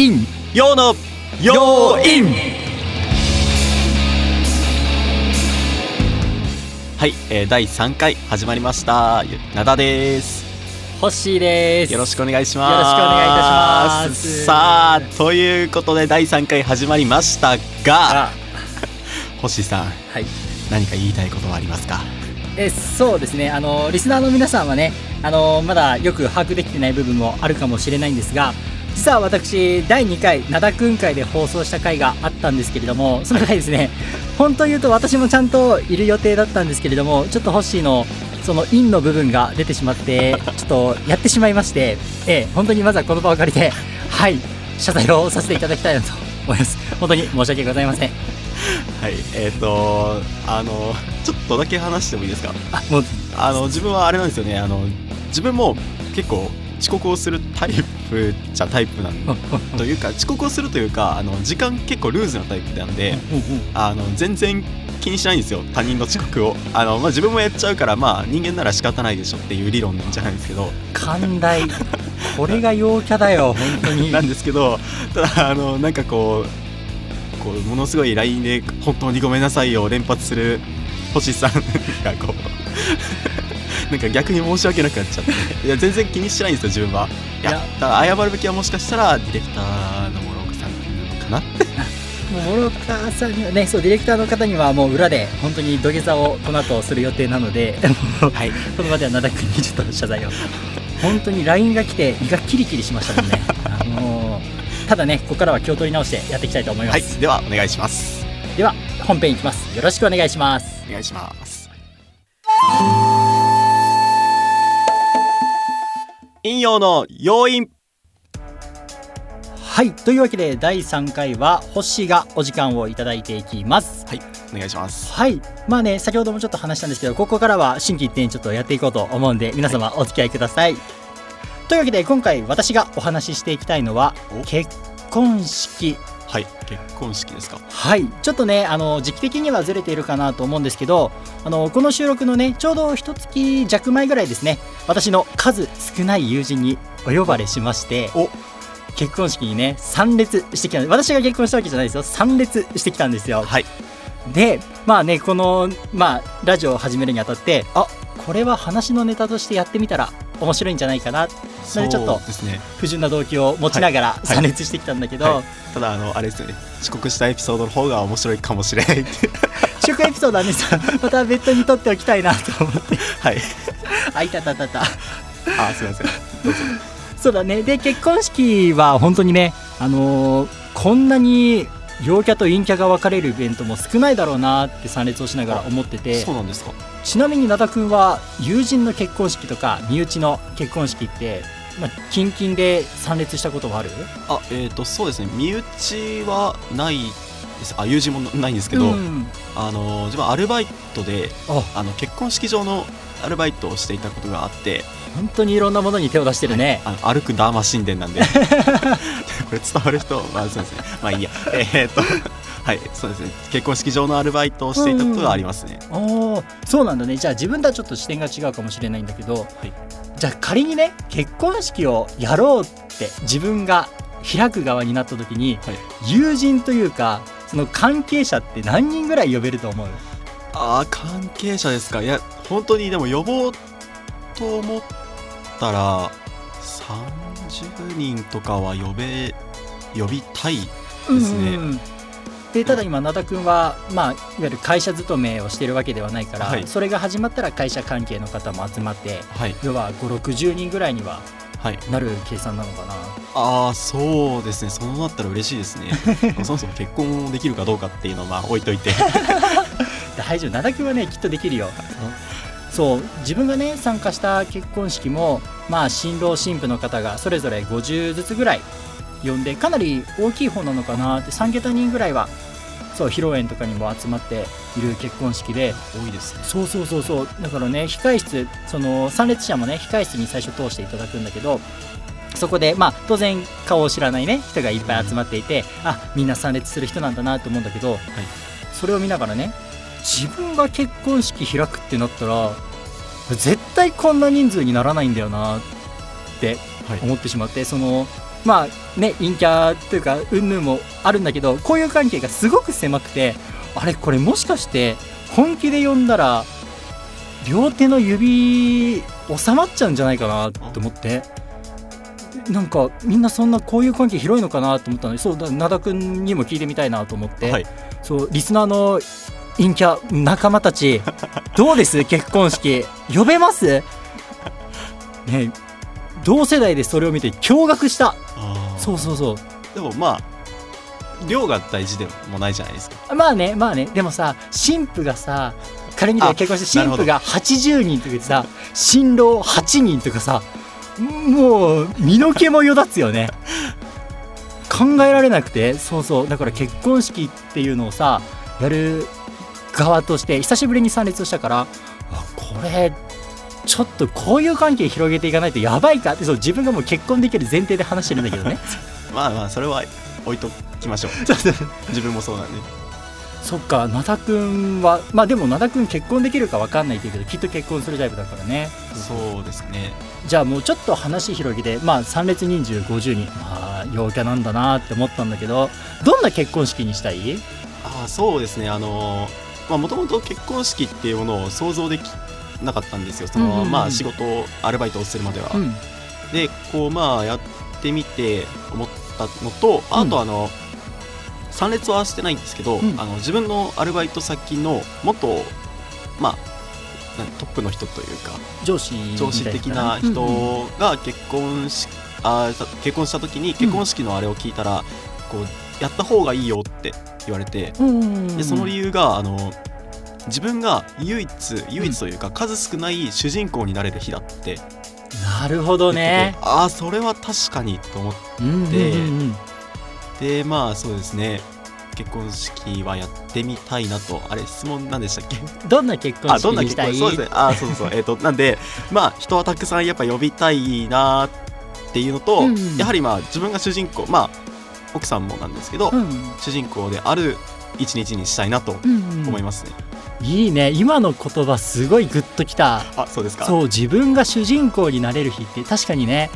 イン陽の陽インはい、えー、第3回始まりました。なだです。ホッシーです。よろしくお願いします。よろしくお願いいたします。さあということで第3回始まりましたがあ。星さんはい。何か言いたいことはありますか？えそうですね。あのリスナーの皆さんはねあのまだよく把握できてない部分もあるかもしれないんですが実は私第2回灘くん会で放送した回があったんですけれどもその回ですね本当言うと私もちゃんといる予定だったんですけれどもちょっとホッシーのそのインの部分が出てしまってちょっとやってしまいましてええ本当にまずはこの場を借りてはい謝罪をさせていただきたいなと思います。本当に申し訳ございません。はいえっ、ー、とあのちょっとだけ話してもいいですか？あもうあの自分はあれなんですよねあの自分も結構遅刻をするタイプじゃタイプなんというか遅刻をするというか あの時間結構ルーズなタイプなんであの全然気にしないんですよ他人の遅刻を。あの、まあ、自分もやっちゃうからまあ人間なら仕方ないでしょっていう理論なんじゃないんですけど。寛大。これが陽キャだよ本当に。なんですけどただあのなんかこうこうものすごい LINE で「本当にごめんなさい」を連発する星さんがこうなんか逆に申し訳なくなっちゃって。いや全然気にしてないんですよ自分は。いや。だ謝るべきはもしかしたらディレクターの諸岡さんかなもう諸岡さんにはねそうディレクターの方にはもう裏で本当に土下座をこの後する予定なので はい。この場では灘君にちょっと謝罪を。本当に LINE が来て胃がキリキリしましたもんね。あのーただねここからは気を取り直してやっていきたいと思いまはい。す、ではお願いします。では本編いきます。よろしくお願いします。お願いします陰陽の要因。はい。というわけで第3回はホッシーがお時間をいただいていきます。はい。お願いします。はい。まあね先ほどもちょっと話したんですけどここからは心機一転ちょっとやっていこうと思うんで皆様お付き合いください、というわけで今回私がお話ししていきたいのはお。結婚式はい結婚式ですか？はいちょっとねあの時期的にはずれているかなと思うんですけどあのこの収録のねちょうど一月弱前ぐらいですね私の数少ない友人にお呼ばれしましてお。結婚式にね参列してきた私が結婚したわけじゃないですよ。参列してきたんですよ。はい。でまあねこの、まあ、ラジオを始めるにあたってあこれは話のネタとしてやってみたら面白いんじゃないかな。それでちょっとそうですね不純な動機を持ちながらはい。参列してきたんだけど、はい。ただあのあれですよね。遅刻したエピソードの方が面白いかもしれないって。試食エピソードはねさ また別途に撮っておきたいなと思って。はい。あいたたたた。あすみません。どうぞ。そうだね。で結婚式は本当にねあのーこんなに陽キャと陰キャが分かれるイベントも少ないだろうなって参列をしながら思ってて。そうなんですか。ちなみに灘君は友人の結婚式とか身内の結婚式って、まあ、近々で参列したことはある？あえっ、とそうですね。身内はないです。あ友人もないんですけど、うんあの自分アルバイトであ。あの結婚式場のアルバイトをしていたことがあって本当にいろんなものに手を出してるね、あの歩くダーマ神殿なんで。これ伝わる人まあそうですね。まあいいや。えっ、とはいそうですね。結婚式場のアルバイトをしていたことがありますね、おー。そうなんだね。じゃあ自分とはちょっと視点が違うかもしれないんだけど、い。じゃあ仮にね結婚式をやろうって自分が開く側になった時に、はい。友人というかその関係者って何人ぐらい呼べると思う？ああ関係者ですか？いや本当にでも呼ぼうと思ったら30人とかは呼べ呼びたいですね。うんうんうん。でただ今灘君は、まあ、いわゆる会社勤めをしてるわけではないから、はい。それが始まったら会社関係の方も集まってはい。要は560人ぐらいにははい。なる計算なのかな。ああそうですね。そうなったら嬉しいですね。そもそも結婚できるかどうかっていうのはまあ置いといて 大丈夫灘君はねきっとできるよ。そう。自分がね参加した結婚式もまあ新郎新婦の方がそれぞれ50ずつぐらい呼んでかなり大きい方なのかなって3桁人ぐらいはそう披露宴とかにも集まっている結婚式で多いですね。そうそうそうそう。だからね控室その参列者もね控室に最初通していただくんだけどそこでまあ当然顔を知らないね人がいっぱい集まっていて、あみんな参列する人なんだなと思うんだけど、それを見ながらね自分が結婚式開くってなったら絶対こんな人数にならないんだよなってはい。思ってしまってそのまあね陰キャというか云々もあるんだけど交友関係がすごく狭くてあれこれもしかして本気で呼んだら両手の指収まっちゃうんじゃないかなと思って。なんかみんなそんな交友関係広いのかなと思ったのでそうだ灘君にも聞いてみたいなと思って、はい。そうリスナーの陰キャ仲間たちどうです？結婚式。呼べます？ね同世代でそれを見て驚愕した。そうそうそう。でもまあ量が大事でもないじゃないですか。まあねまあね。でもさ新婦がさ仮に結婚して新婦が80人とかでさ新郎8人とかさもう身の毛もよだつよね。考えられなくて。そうそう。だから結婚式っていうのをさやる側として久しぶりに参列をしたからあこれちょっと交友関係広げていかないとやばいかってそう自分がもう結婚できる前提で話してるんだけどね。まあまあそれは置いときましょう。自分もそうなんで。そっか灘くんはまあでも灘くん結婚できるか分かんないけどきっと結婚するタイプだからね。そうですね。じゃあもうちょっと話広げてまあ参列人数50人。まあ陽キャなんだなって思ったんだけどどんな結婚式にしたい？ああそうですね。あのまあもともと結婚式っていうものを想像できなかったんですよ。その、うんうんうん。まあ仕事アルバイトをするまでは、うん。でこうまあやってみて思ったのとあとあの、参列はしてないんですけど、うん。あの自分のアルバイト先の元まあトップの人というか上司上司的な人が結婚し、あー結婚した時に結婚式のあれを聞いたら、こうやった方がいいよって言われてうん。でその理由があの自分が唯一唯一というか、数少ない主人公になれる日だってなるほどね。てああそれは確かにと思ってまあそうですね。結婚式はやってみたいなと。あれ質問なんでしたっけ？うんどんな結婚あどんな結婚？そうですね。あそうそうそう。えっ、となんでまあ人はたくさんやっぱ呼びたいなっていうのと、うんうん。やはりまあ自分が主人公まあ奥さんもなんですけど、うん。主人公である一日にしたいなとうんうん。思いますね、いいね。今の言葉すごいグッときた。あそうですか。そう自分が主人公になれる日って確かにね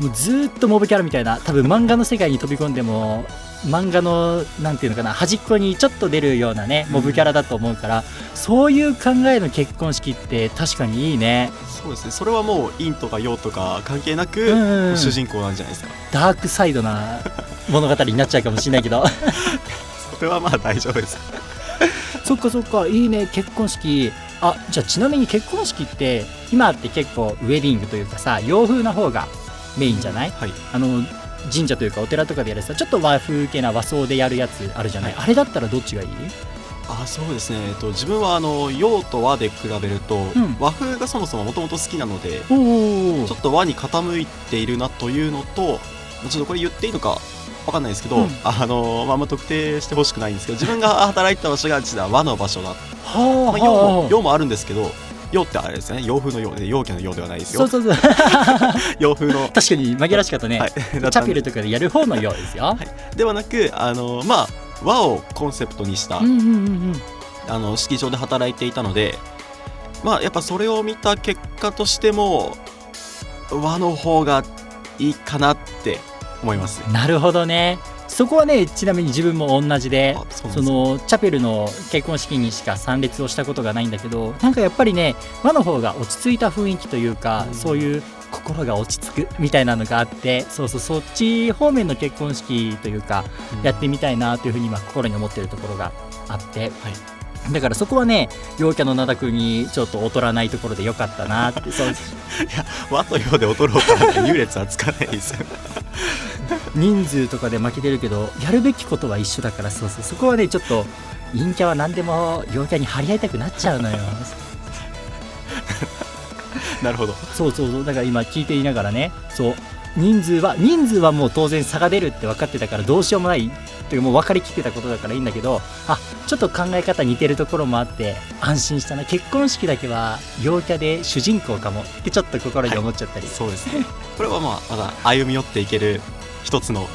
もうずーっとモブキャラみたいな多分漫画の世界に飛び込んでも漫画のなんていうのかな端っこにちょっと出るようなねモブキャラだと思うから、そういう考えの結婚式って確かにいいね、そうですね。それはもう陰とか陽とか関係なく、うんうん主人公なんじゃないですか。ダークサイドな 物語になっちゃうかもしれないけど。それはまあ大丈夫です。そっかそっかいいね。結婚式。あじゃあちなみに結婚式って今って結構ウェディングというかさ洋風な方がメインじゃない？はい。あの神社というかお寺とかでやるさちょっと和風系な和装でやるやつあるじゃない、あれだったらどっちがいい？あそうですね、えっと、自分はあの陽と和で比べると、ん。和風がそもそももともと好きなのでちょっと和に傾いているなというのとちょっとこれ言っていいのかわかんないですけど、うん。あのまあま特定してほしくないんですけど自分が働いてた場所が実は和の場所だ、はあ、まあ、洋もは洋もあるんですけど洋ってあれですね洋風の洋で陽キャの洋ではないですよ。そうそうそう。洋風の、確かに紛らわしかったね、はい、チャペルとかでやる方のようですよ、ではなくあのまあ和をコンセプトにした、うんうんうんうん。あの式場で働いていたのでまあやっぱそれを見た結果としても和の方がいいかなって思いますね。なるほどねそこはねちなみに自分も同じであそのチャペルの結婚式にしか参列をしたことがないんだけどなんかやっぱりね和の方が落ち着いた雰囲気というか、うん。そういう心が落ち着くみたいなのがあってそうそうそっち方面の結婚式というかやってみたいなというふうに今心に思ってるところがあって、だからそこはね陽キャの灘君にちょっと劣らないところでよかったなって。そう和と洋で踊ろうかなんて優劣はつかないですよ人数とかで負けてるけどやるべきことは一緒だからそうそう。そこはねちょっと陰キャは何でも陽キャに張り合いたくなっちゃうのよ。なるほど。そうそうそう。だから今聞いていながらねそう。人数は人数はもう当然差が出るって分かってたからどうしようもないっていうかもう分かりきってたことだからいいんだけどあちょっと考え方似てるところもあって安心したな。結婚式だけは陽キャで主人公かもってちょっと心に思っちゃったり、そうですね。これはまあまだ歩み寄っていける一つの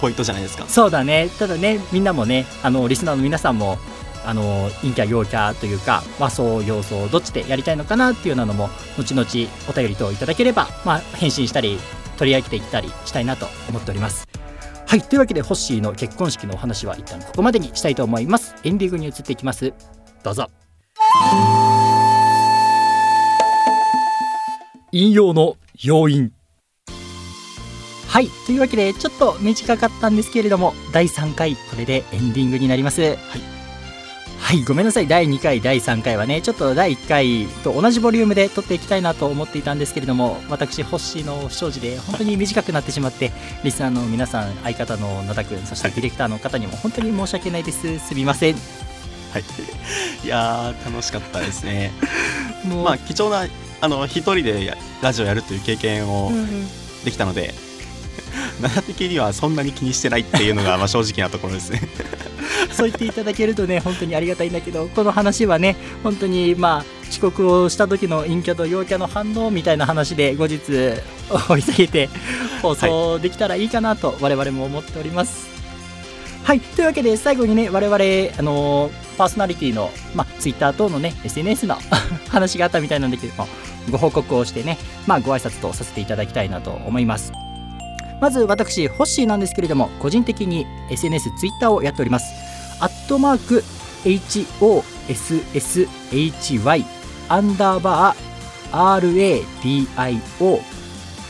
ポイントじゃないですか。そうだね。ただねみんなもねあのリスナーの皆さんもあの陰キャ陽キャというか和装洋装どっちでやりたいのかなっていうようなのも後々お便り等いただければ、まあ、返信したり取り上げていったりしたいなと思っております。はいというわけでホッシーの結婚式のお話は一旦ここまでにしたいと思います。エンディングに移っていきます。どうぞ。引用の要因はい。というわけでちょっと短かったんですけれども第3回これでエンディングになります。はい。はい。ごめんなさい。第2回第3回はねちょっと第1回と同じボリュームで撮っていきたいなと思っていたんですけれども私ホッシーの不祥事で本当に短くなってしまってリスナーの皆さん相方の野田君そしてディレクターの方にも本当に申し訳ないです。すみません。はい。いやー楽しかったですね。もうまあ貴重なあの一人でラジオやるという経験をできたので、7的にはそんなに気にしてないっていうのがまあ正直なところですね そう言っていただけるとね本当にありがたいんだけどこの話はね本当にまあ遅刻をした時の陰キャと陽キャの反応みたいな話で後日掘り下げて放送できたらいいかなと我々も思っております。はい、というわけで最後にね我々あのパーソナリティのまあ Twitter 等のね SNS の 話があったみたいなんだけどもご報告をしてねまあご挨拶とさせていただきたいなと思います。まず私、ホッシーなんですけれども、個人的に SNS、Twitter をやっております。アットマーク HOSSHY アンダーバー RADIO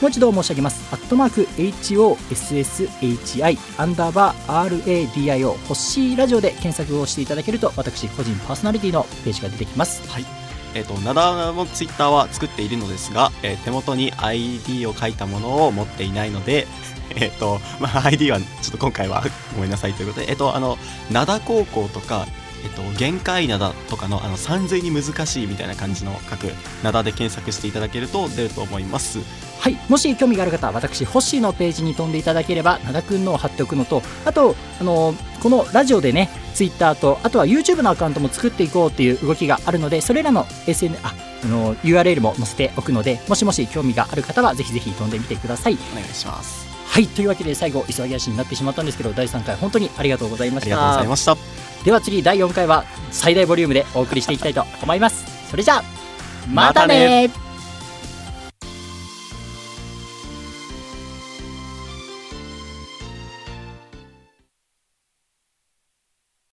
もう一度申し上げます。アットマーク HOSSHI アンダーバー RADIO ホッシーラジオで検索をしていただけると私個人パーソナリティのページが出てきます。はい。えっ、ー、と、ナダのツイッターは作っているのですが、えー、手元に ID を書いたものを持っていないので、えっ、ー、と、まあ、ID はちょっと今回は ごめんなさいということで、えっ、と、あの、灘高校とか、えっと、限界灘とかのあの三髄に難しいみたいな感じの書く灘で検索していただけると出ると思います。はい。もし興味がある方は私ホッシーのページに飛んでいただければ灘くんのを貼っておくのとあとあのこのラジオでねツイッターとあとは YouTube のアカウントも作っていこうっていう動きがあるのでそれらの SN ああの URL も載せておくのでもしもし興味がある方はぜひぜひ飛んでみてください。お願いします。はい。というわけで最後急ぎ足になってしまったんですけど第3回本当にありがとうございました。ありがとうございましたでは次第4回は最大ボリュームでお送りしていきたいと思います。それじゃあまたね